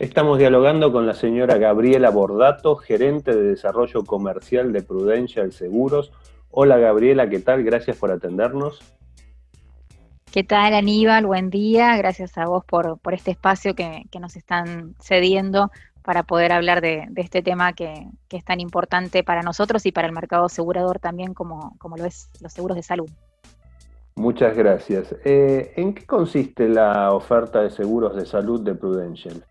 Estamos dialogando con la señora Gabriela Bordato, gerente de desarrollo comercial de Prudential Seguros. Hola Gabriela, ¿qué tal? Gracias por atendernos. ¿Qué tal Aníbal? Buen día. Gracias a vos por, este espacio que, nos están cediendo para poder hablar de, este tema que, es tan importante para nosotros y para el mercado asegurador también como, como lo es los seguros de salud. Muchas gracias. Eh, ¿En qué consiste la oferta de seguros de salud de Prudential?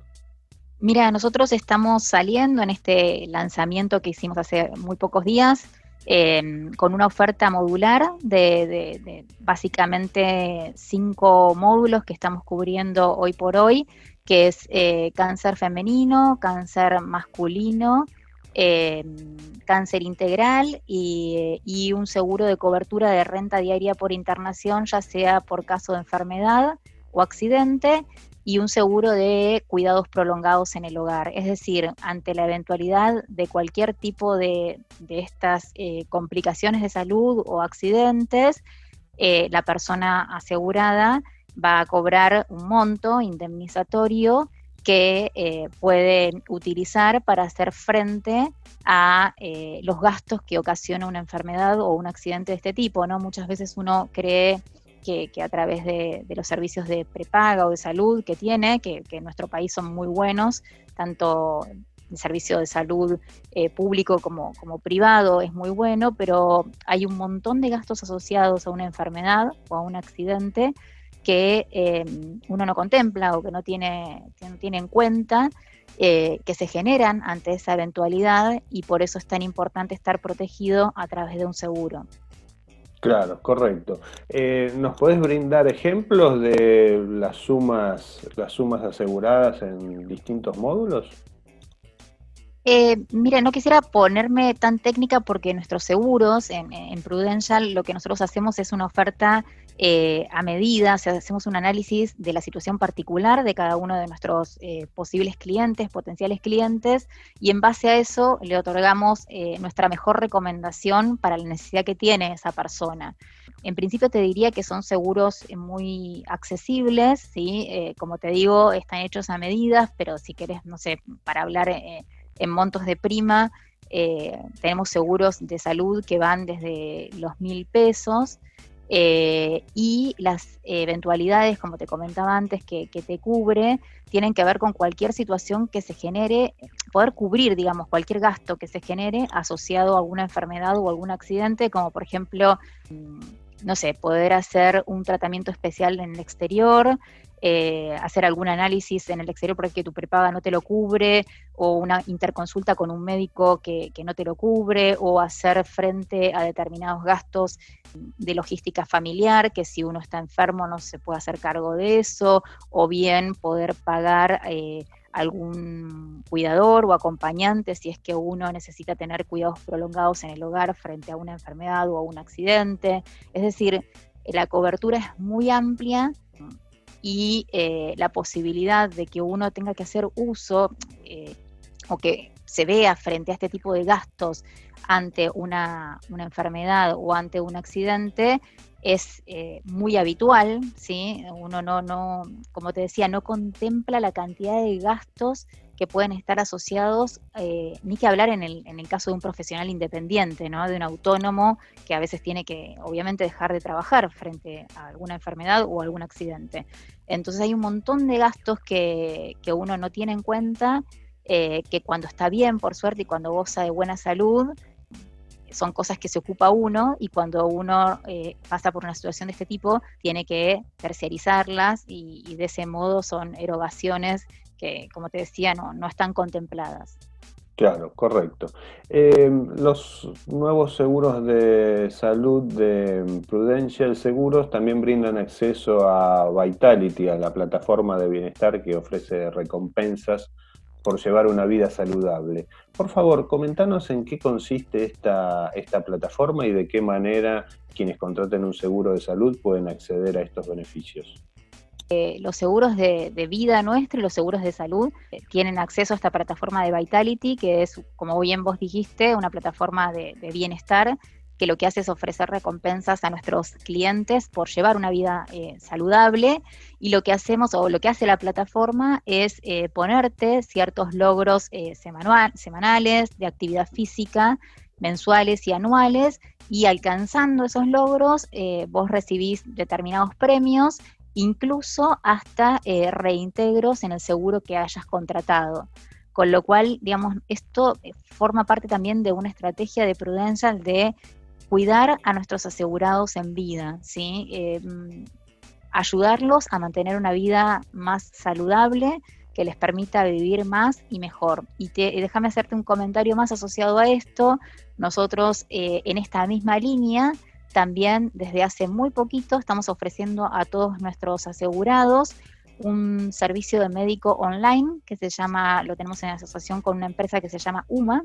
Mira, nosotros estamos saliendo en este lanzamiento que hicimos hace muy pocos días em, con una oferta modular de, básicamente cinco módulos que estamos cubriendo hoy por hoy, que es eh, cáncer femenino, cáncer masculino, em, cáncer integral y, un seguro de cobertura de renta diaria por internación, ya sea por caso de enfermedad o accidente, y un seguro de cuidados prolongados en el hogar. Es decir, ante la eventualidad de cualquier tipo de, estas eh, complicaciones de salud o accidentes, eh, la persona asegurada va a cobrar un monto indemnizatorio que eh, puede utilizar para hacer frente a los gastos que ocasiona una enfermedad o un accidente de este tipo. ¿no? Muchas veces uno cree que, a través de, los servicios de prepaga o de salud que tiene, que, en nuestro país son muy buenos, tanto el servicio de salud eh, público como, privado es muy bueno, pero hay un montón de gastos asociados a una enfermedad o a un accidente que eh, uno no contempla o que no tiene, tiene en cuenta, eh, que se generan ante esa eventualidad y por eso es tan importante estar protegido a través de un seguro. Claro, correcto. Eh, ¿Nos podés brindar ejemplos de las sumas, las sumas aseguradas en distintos módulos? Eh, mira, no quisiera ponerme tan técnica porque nuestros seguros en, en Prudential lo que nosotros hacemos es una oferta eh, a medida, hacemos un análisis de la situación particular de cada uno de nuestros eh, posibles clientes, potenciales clientes, y en base a eso le otorgamos eh, nuestra mejor recomendación para la necesidad que tiene esa persona. En principio te diría que son seguros muy accesibles, ¿sí? como te digo, están hechos a medidas, pero si querés, no sé, para hablar en montos de prima, tenemos seguros de salud que van desde los mil pesos eh, y las eventualidades, como te comentaba antes, que, te cubre, tienen que ver con cualquier situación que se genere, poder cubrir, digamos, cualquier gasto que se genere asociado a alguna enfermedad o algún accidente, como por ejemplo, mm, no sé, poder hacer un tratamiento especial en el exterior, eh, hacer algún análisis en el exterior porque tu prepaga no te lo cubre, o una interconsulta con un médico que, no te lo cubre, o hacer frente a determinados gastos de logística familiar, que si uno está enfermo no se puede hacer cargo de eso, o bien poder pagar eh, algún cuidador o acompañante si es que uno necesita tener cuidados prolongados en el hogar frente a una enfermedad o a un accidente. Es decir, la cobertura es muy amplia y eh, la posibilidad de que uno tenga que hacer uso eh, o que se vea frente a este tipo de gastos ante una, enfermedad o ante un accidente es eh, muy habitual, ¿sí? Uno no, no, como te decía, no contempla la cantidad de gastos que pueden estar asociados, eh, ni que hablar en el, en el caso de un profesional independiente, ¿no? de un autónomo que a veces tiene que obviamente dejar de trabajar frente a alguna enfermedad o algún accidente. Entonces hay un montón de gastos que, uno no tiene en cuenta, eh, que cuando está bien, por suerte, y cuando goza de buena salud, son cosas que se ocupa uno y cuando uno eh, pasa por una situación de este tipo, tiene que terciarizarlas y, de ese modo son erogaciones que, como te decía, no, no están contempladas. Claro, correcto. Eh, los nuevos seguros de salud de Prudential Seguros también brindan acceso a Vitality, a la plataforma de bienestar que ofrece recompensas por llevar una vida saludable. Por favor, comentanos en qué consiste esta, esta plataforma y de qué manera quienes contraten un seguro de salud pueden acceder a estos beneficios. Eh, los seguros de, vida nuestro y los seguros de salud eh, tienen acceso a esta plataforma de Vitality, que es, como bien vos dijiste, una plataforma de, bienestar que lo que hace es ofrecer recompensas a nuestros clientes por llevar una vida eh, saludable y lo que hacemos o lo que hace la plataforma es eh, ponerte ciertos logros eh, semanales de actividad física mensuales y anuales y alcanzando esos logros vos recibís determinados premios incluso hasta reintegros en el seguro que hayas contratado. Con lo cual, digamos, esto forma parte también de una estrategia de prudencia de cuidar a nuestros asegurados en vida, ¿sí? Em, ayudarlos a mantener una vida más saludable que les permita vivir más y mejor. Y déjame hacerte un comentario más asociado a esto. Nosotros eh, en esta misma línea también desde hace muy poquito estamos ofreciendo a todos nuestros asegurados un servicio de médico online que se llama, lo tenemos en asociación con una empresa que se llama UMA,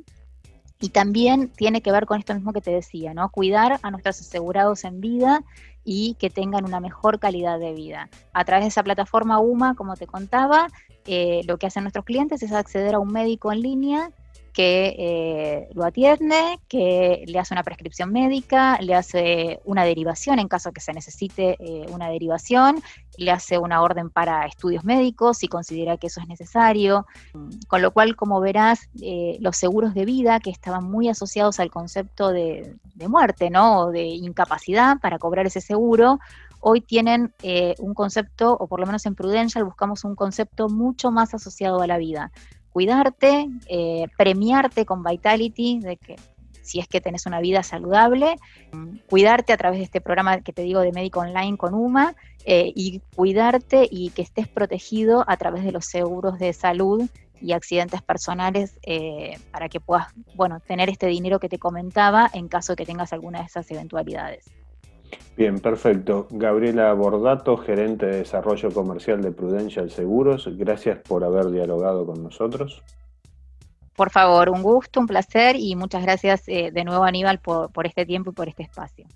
y también tiene que ver con esto mismo que te decía, ¿no? Cuidar a nuestros asegurados en vida y que tengan una mejor calidad de vida. A través de esa plataforma UMA, como te contaba, eh, lo que hacen nuestros clientes es acceder a un médico en línea que eh, lo atiende, que le hace una prescripción médica, le hace una derivación en caso que se necesite eh, una derivación, le hace una orden para estudios médicos si considera que eso es necesario. Con lo cual, como verás, eh, los seguros de vida que estaban muy asociados al concepto de, muerte, ¿no? O de incapacidad para cobrar ese seguro, hoy tienen un concepto, o por lo menos en Prudential buscamos un concepto mucho más asociado a la vida cuidarte, eh, premiarte con Vitality, de que si es que tenés una vida saludable, cuidarte a través de este programa que te digo de médico online con UMA eh, y cuidarte y que estés protegido a través de los seguros de salud y accidentes personales eh, para que puedas, bueno, tener este dinero que te comentaba en caso de que tengas alguna de esas eventualidades. Bien, perfecto. Gabriela Bordato, gerente de desarrollo comercial de Prudential Seguros, gracias por haber dialogado con nosotros. Por favor, un gusto, un placer y muchas gracias eh, de nuevo Aníbal por este tiempo y por este espacio.